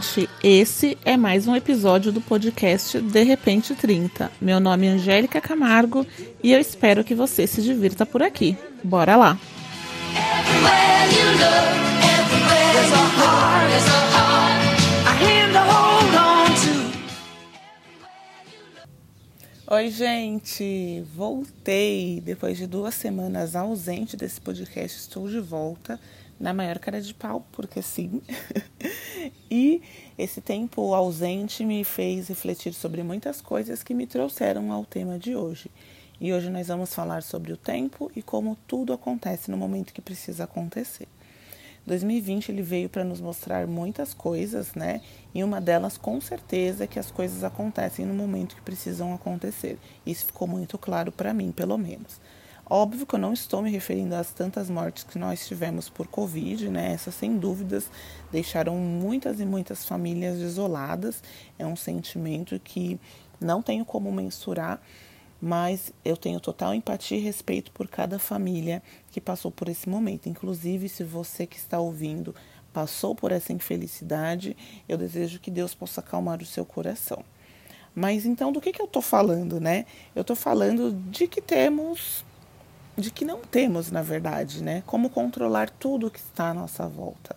gente, esse é mais um episódio do podcast De Repente 30. Meu nome é Angélica Camargo e eu espero que você se divirta por aqui. Bora lá! Oi, gente! Voltei! Depois de duas semanas ausente desse podcast, estou de volta na maior cara de pau, porque sim. e esse tempo ausente me fez refletir sobre muitas coisas que me trouxeram ao tema de hoje. E hoje nós vamos falar sobre o tempo e como tudo acontece no momento que precisa acontecer. 2020 ele veio para nos mostrar muitas coisas, né? E uma delas, com certeza, é que as coisas acontecem no momento que precisam acontecer. Isso ficou muito claro para mim, pelo menos. Óbvio que eu não estou me referindo às tantas mortes que nós tivemos por Covid, né? Essas, sem dúvidas, deixaram muitas e muitas famílias desoladas. É um sentimento que não tenho como mensurar, mas eu tenho total empatia e respeito por cada família que passou por esse momento. Inclusive, se você que está ouvindo passou por essa infelicidade, eu desejo que Deus possa acalmar o seu coração. Mas então, do que, que eu estou falando, né? Eu estou falando de que temos de que não temos, na verdade, né? Como controlar tudo que está à nossa volta.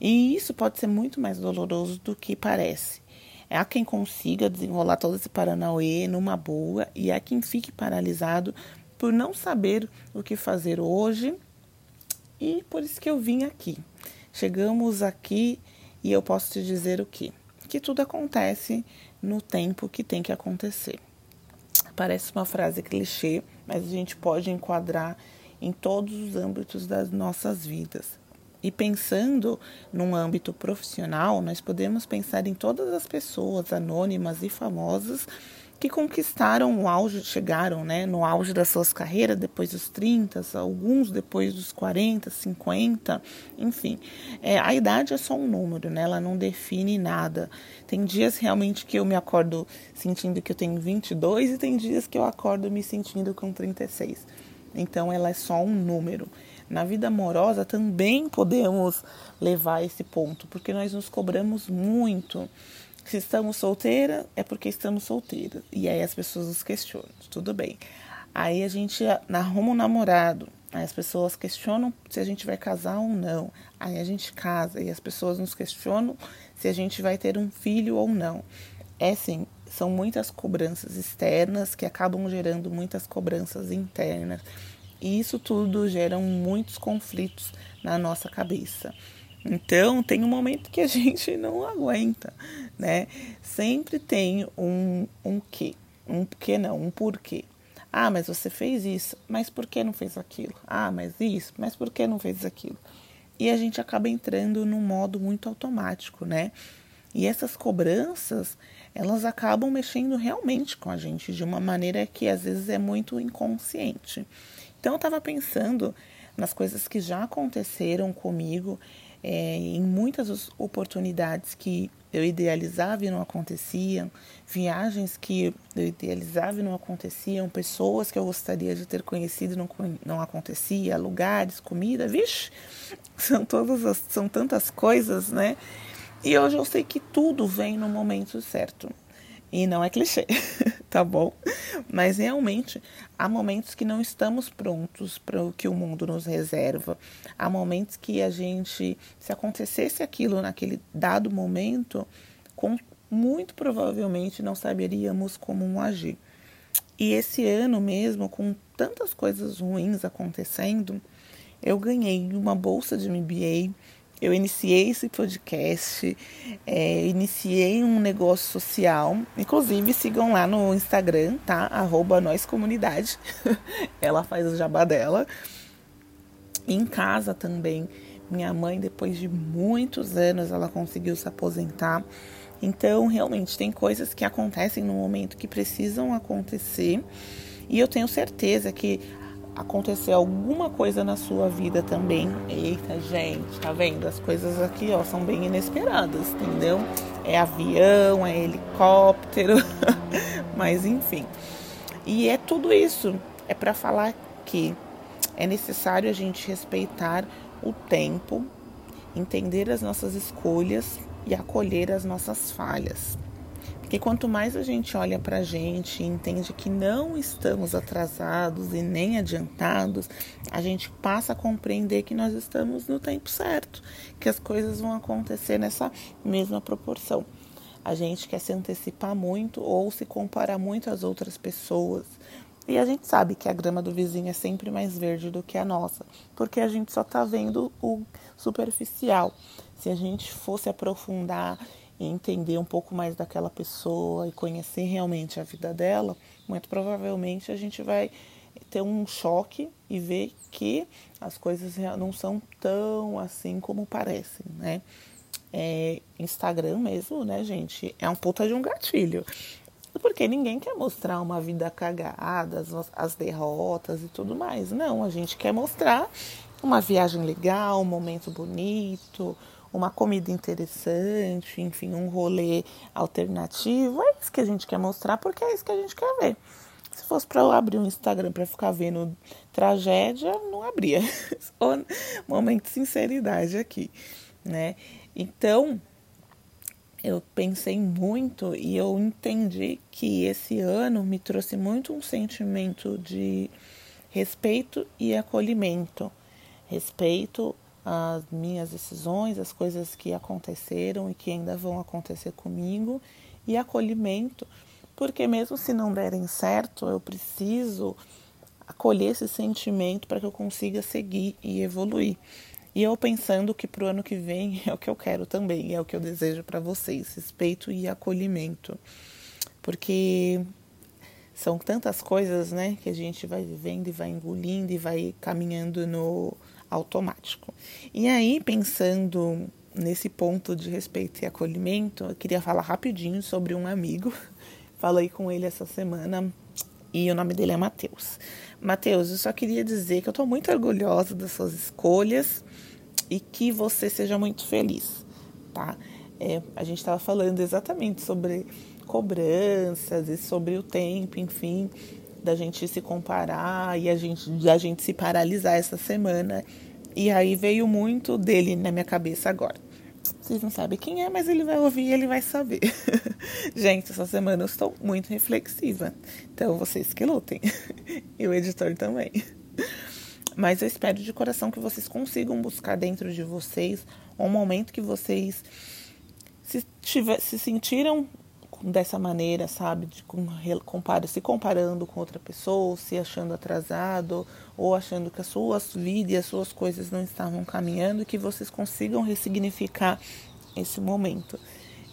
E isso pode ser muito mais doloroso do que parece. É há quem consiga desenrolar todo esse paranauê numa boa e há quem fique paralisado por não saber o que fazer hoje. E por isso que eu vim aqui. Chegamos aqui e eu posso te dizer o que? Que tudo acontece no tempo que tem que acontecer. Parece uma frase clichê, mas a gente pode enquadrar em todos os âmbitos das nossas vidas. E pensando num âmbito profissional, nós podemos pensar em todas as pessoas anônimas e famosas que conquistaram o auge, chegaram né, no auge das suas carreiras depois dos 30, alguns depois dos 40, 50, enfim. É, a idade é só um número, né, ela não define nada. Tem dias realmente que eu me acordo sentindo que eu tenho 22 e tem dias que eu acordo me sentindo com 36. Então ela é só um número. Na vida amorosa também podemos levar esse ponto, porque nós nos cobramos muito se estamos solteira, é porque estamos solteiras. E aí as pessoas nos questionam, tudo bem. Aí a gente arruma um namorado, aí as pessoas questionam se a gente vai casar ou não. Aí a gente casa e as pessoas nos questionam se a gente vai ter um filho ou não. É sim, são muitas cobranças externas que acabam gerando muitas cobranças internas. E isso tudo gera muitos conflitos na nossa cabeça. Então, tem um momento que a gente não aguenta, né? Sempre tem um, um quê, um que não, um porquê. Ah, mas você fez isso, mas por que não fez aquilo? Ah, mas isso, mas por que não fez aquilo? E a gente acaba entrando num modo muito automático, né? E essas cobranças, elas acabam mexendo realmente com a gente de uma maneira que às vezes é muito inconsciente. Então eu estava pensando nas coisas que já aconteceram comigo é, em muitas oportunidades que eu idealizava e não aconteciam, viagens que eu idealizava e não aconteciam, pessoas que eu gostaria de ter conhecido e não, não acontecia, lugares, comida, vixe, são todas as, são tantas coisas, né? E hoje eu sei que tudo vem no momento certo. E não é clichê, tá bom? Mas realmente há momentos que não estamos prontos para o que o mundo nos reserva. Há momentos que a gente, se acontecesse aquilo naquele dado momento, com, muito provavelmente não saberíamos como agir. E esse ano mesmo, com tantas coisas ruins acontecendo, eu ganhei uma bolsa de MBA eu iniciei esse podcast, é, iniciei um negócio social. Inclusive, sigam lá no Instagram, tá? Arroba Nós Comunidade. ela faz o jabá dela. Em casa também. Minha mãe, depois de muitos anos, ela conseguiu se aposentar. Então, realmente, tem coisas que acontecem no momento que precisam acontecer. E eu tenho certeza que acontecer alguma coisa na sua vida também. Eita, gente, tá vendo? As coisas aqui, ó, são bem inesperadas, entendeu? É avião, é helicóptero, mas enfim. E é tudo isso. É para falar que é necessário a gente respeitar o tempo, entender as nossas escolhas e acolher as nossas falhas. Porque quanto mais a gente olha para a gente e entende que não estamos atrasados e nem adiantados, a gente passa a compreender que nós estamos no tempo certo, que as coisas vão acontecer nessa mesma proporção. A gente quer se antecipar muito ou se comparar muito às outras pessoas. E a gente sabe que a grama do vizinho é sempre mais verde do que a nossa, porque a gente só está vendo o superficial. Se a gente fosse aprofundar entender um pouco mais daquela pessoa e conhecer realmente a vida dela, muito provavelmente a gente vai ter um choque e ver que as coisas não são tão assim como parecem, né? É, Instagram mesmo, né, gente? É um puta de um gatilho. Porque ninguém quer mostrar uma vida cagada, as, as derrotas e tudo mais. Não, a gente quer mostrar uma viagem legal, um momento bonito, uma comida interessante, enfim, um rolê alternativo. É isso que a gente quer mostrar porque é isso que a gente quer ver. Se fosse para eu abrir um Instagram para ficar vendo tragédia, não abria. momento de sinceridade aqui, né? Então, eu pensei muito e eu entendi que esse ano me trouxe muito um sentimento de respeito e acolhimento. Respeito as minhas decisões, as coisas que aconteceram e que ainda vão acontecer comigo, e acolhimento, porque mesmo se não derem certo, eu preciso acolher esse sentimento para que eu consiga seguir e evoluir. E eu pensando que para o ano que vem é o que eu quero também, é o que eu desejo para vocês: respeito e acolhimento. Porque são tantas coisas, né, que a gente vai vivendo e vai engolindo e vai caminhando no automático. E aí, pensando nesse ponto de respeito e acolhimento, eu queria falar rapidinho sobre um amigo. Falei com ele essa semana e o nome dele é Matheus. Matheus, eu só queria dizer que eu estou muito orgulhosa das suas escolhas e que você seja muito feliz, tá? É, a gente estava falando exatamente sobre cobranças e sobre o tempo, enfim, da gente se comparar e a gente, da gente se paralisar essa semana. E aí veio muito dele na minha cabeça agora. Vocês não sabem quem é, mas ele vai ouvir e ele vai saber. gente, essa semana eu estou muito reflexiva. Então vocês que lutem. e o editor também. Mas eu espero de coração que vocês consigam buscar dentro de vocês um momento que vocês se, tiver, se sentiram dessa maneira, sabe, de compara, se comparando com outra pessoa, se achando atrasado ou achando que a sua vida e as suas coisas não estavam caminhando, que vocês consigam ressignificar esse momento.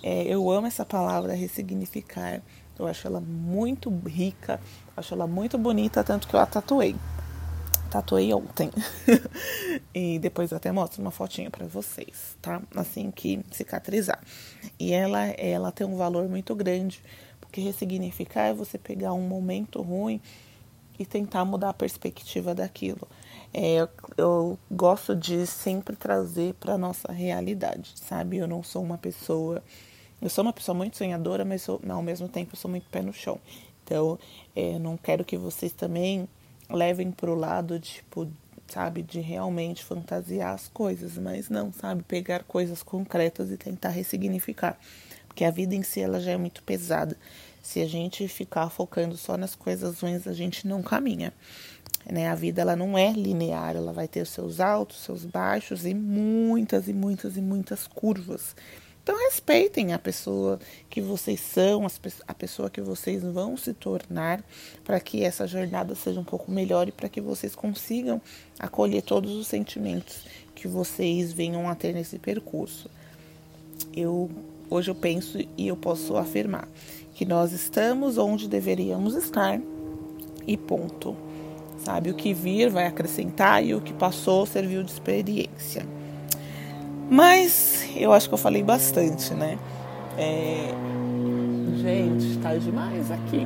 É, eu amo essa palavra ressignificar. Eu acho ela muito rica, acho ela muito bonita, tanto que eu a tatuei tatuei ontem. e depois eu até mostro uma fotinha para vocês, tá? Assim que cicatrizar. E ela, ela tem um valor muito grande, porque ressignificar é você pegar um momento ruim e tentar mudar a perspectiva daquilo. É, eu, eu gosto de sempre trazer para nossa realidade, sabe? Eu não sou uma pessoa. Eu sou uma pessoa muito sonhadora, mas ao mesmo tempo eu sou muito pé no chão. Então, é, não quero que vocês também levem pro lado, tipo, sabe, de realmente fantasiar as coisas, mas não, sabe, pegar coisas concretas e tentar ressignificar. Porque a vida em si ela já é muito pesada. Se a gente ficar focando só nas coisas ruins, a gente não caminha. Né? A vida ela não é linear, ela vai ter seus altos, seus baixos e muitas e muitas e muitas curvas. Então respeitem a pessoa que vocês são, a pessoa que vocês vão se tornar, para que essa jornada seja um pouco melhor e para que vocês consigam acolher todos os sentimentos que vocês venham a ter nesse percurso. Eu hoje eu penso e eu posso afirmar que nós estamos onde deveríamos estar e ponto. Sabe, o que vir vai acrescentar e o que passou serviu de experiência. Mas eu acho que eu falei bastante, né? É... Gente, tá demais aqui.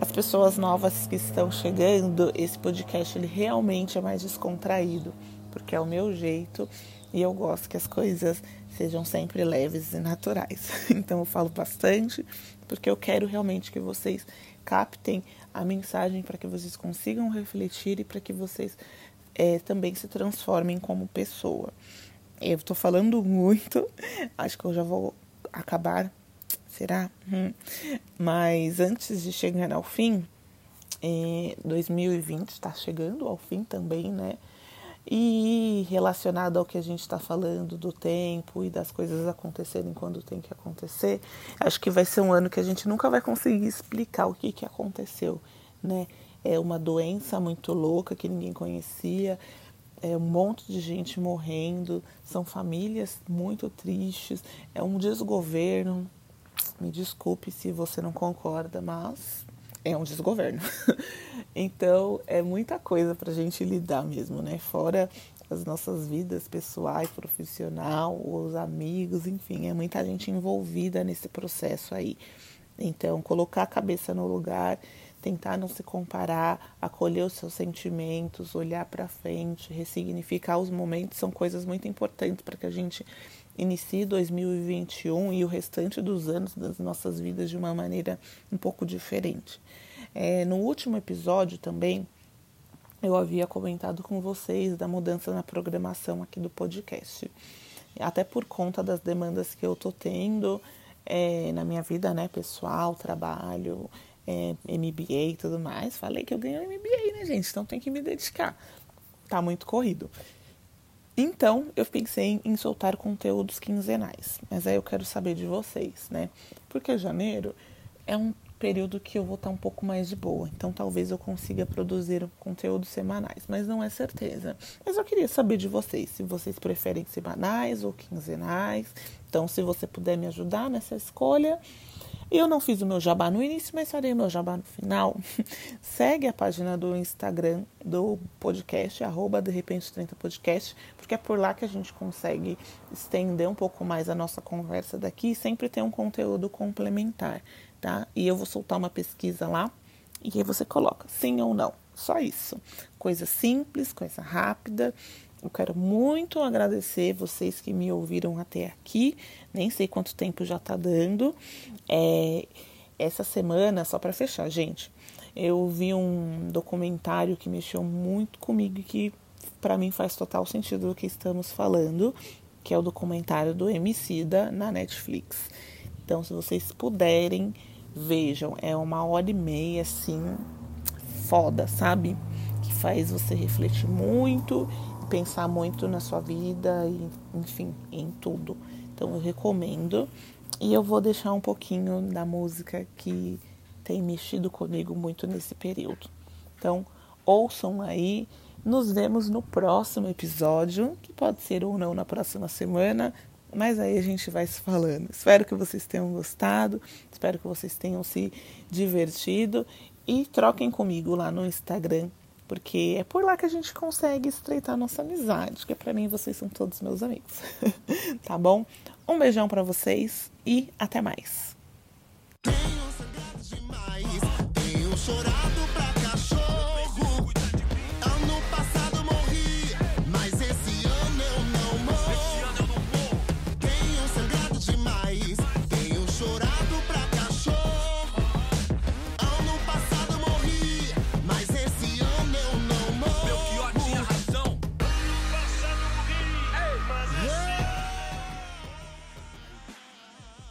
As pessoas novas que estão chegando, esse podcast ele realmente é mais descontraído, porque é o meu jeito e eu gosto que as coisas sejam sempre leves e naturais. Então eu falo bastante, porque eu quero realmente que vocês captem a mensagem para que vocês consigam refletir e para que vocês é, também se transformem como pessoa. Eu tô falando muito, acho que eu já vou acabar. Será? Hum. Mas antes de chegar ao fim, é, 2020 está chegando ao fim também, né? E relacionado ao que a gente está falando do tempo e das coisas acontecerem quando tem que acontecer, acho que vai ser um ano que a gente nunca vai conseguir explicar o que, que aconteceu, né? É uma doença muito louca que ninguém conhecia, é um monte de gente morrendo, são famílias muito tristes, é um desgoverno. Me desculpe se você não concorda, mas é um desgoverno. então é muita coisa para a gente lidar mesmo, né? Fora as nossas vidas pessoais, profissional, os amigos, enfim, é muita gente envolvida nesse processo aí. Então, colocar a cabeça no lugar, tentar não se comparar, acolher os seus sentimentos, olhar para frente, ressignificar os momentos são coisas muito importantes para que a gente inicie 2021 e o restante dos anos das nossas vidas de uma maneira um pouco diferente. É, no último episódio também eu havia comentado com vocês da mudança na programação aqui do podcast. Até por conta das demandas que eu tô tendo é, na minha vida, né, pessoal, trabalho, é, MBA e tudo mais. Falei que eu ganhei um MBA, né, gente? Então tem que me dedicar. Tá muito corrido. Então, eu pensei em soltar conteúdos quinzenais. Mas aí eu quero saber de vocês, né? Porque janeiro é um período que eu vou estar um pouco mais de boa. Então, talvez eu consiga produzir conteúdos semanais, mas não é certeza. Mas eu queria saber de vocês, se vocês preferem semanais ou quinzenais. Então, se você puder me ajudar nessa escolha, eu não fiz o meu jabá no início, mas farei o meu jabá no final. Segue a página do Instagram do podcast, arroba de repente 30 podcast, porque é por lá que a gente consegue estender um pouco mais a nossa conversa daqui e sempre ter um conteúdo complementar, tá? E eu vou soltar uma pesquisa lá e aí você coloca sim ou não. Só isso. Coisa simples, coisa rápida. Eu quero muito agradecer vocês que me ouviram até aqui. Nem sei quanto tempo já tá dando. É, essa semana, só para fechar, gente, eu vi um documentário que mexeu muito comigo e que para mim faz total sentido do que estamos falando, que é o documentário do Emicida na Netflix. Então, se vocês puderem, vejam. É uma hora e meia, assim, foda, sabe? Que faz você refletir muito pensar muito na sua vida e, enfim, em tudo. Então eu recomendo. E eu vou deixar um pouquinho da música que tem mexido comigo muito nesse período. Então, ouçam aí. Nos vemos no próximo episódio, que pode ser ou não na próxima semana, mas aí a gente vai se falando. Espero que vocês tenham gostado, espero que vocês tenham se divertido e troquem comigo lá no Instagram porque é por lá que a gente consegue estreitar nossa amizade, que para mim vocês são todos meus amigos. tá bom? Um beijão para vocês e até mais. Tenho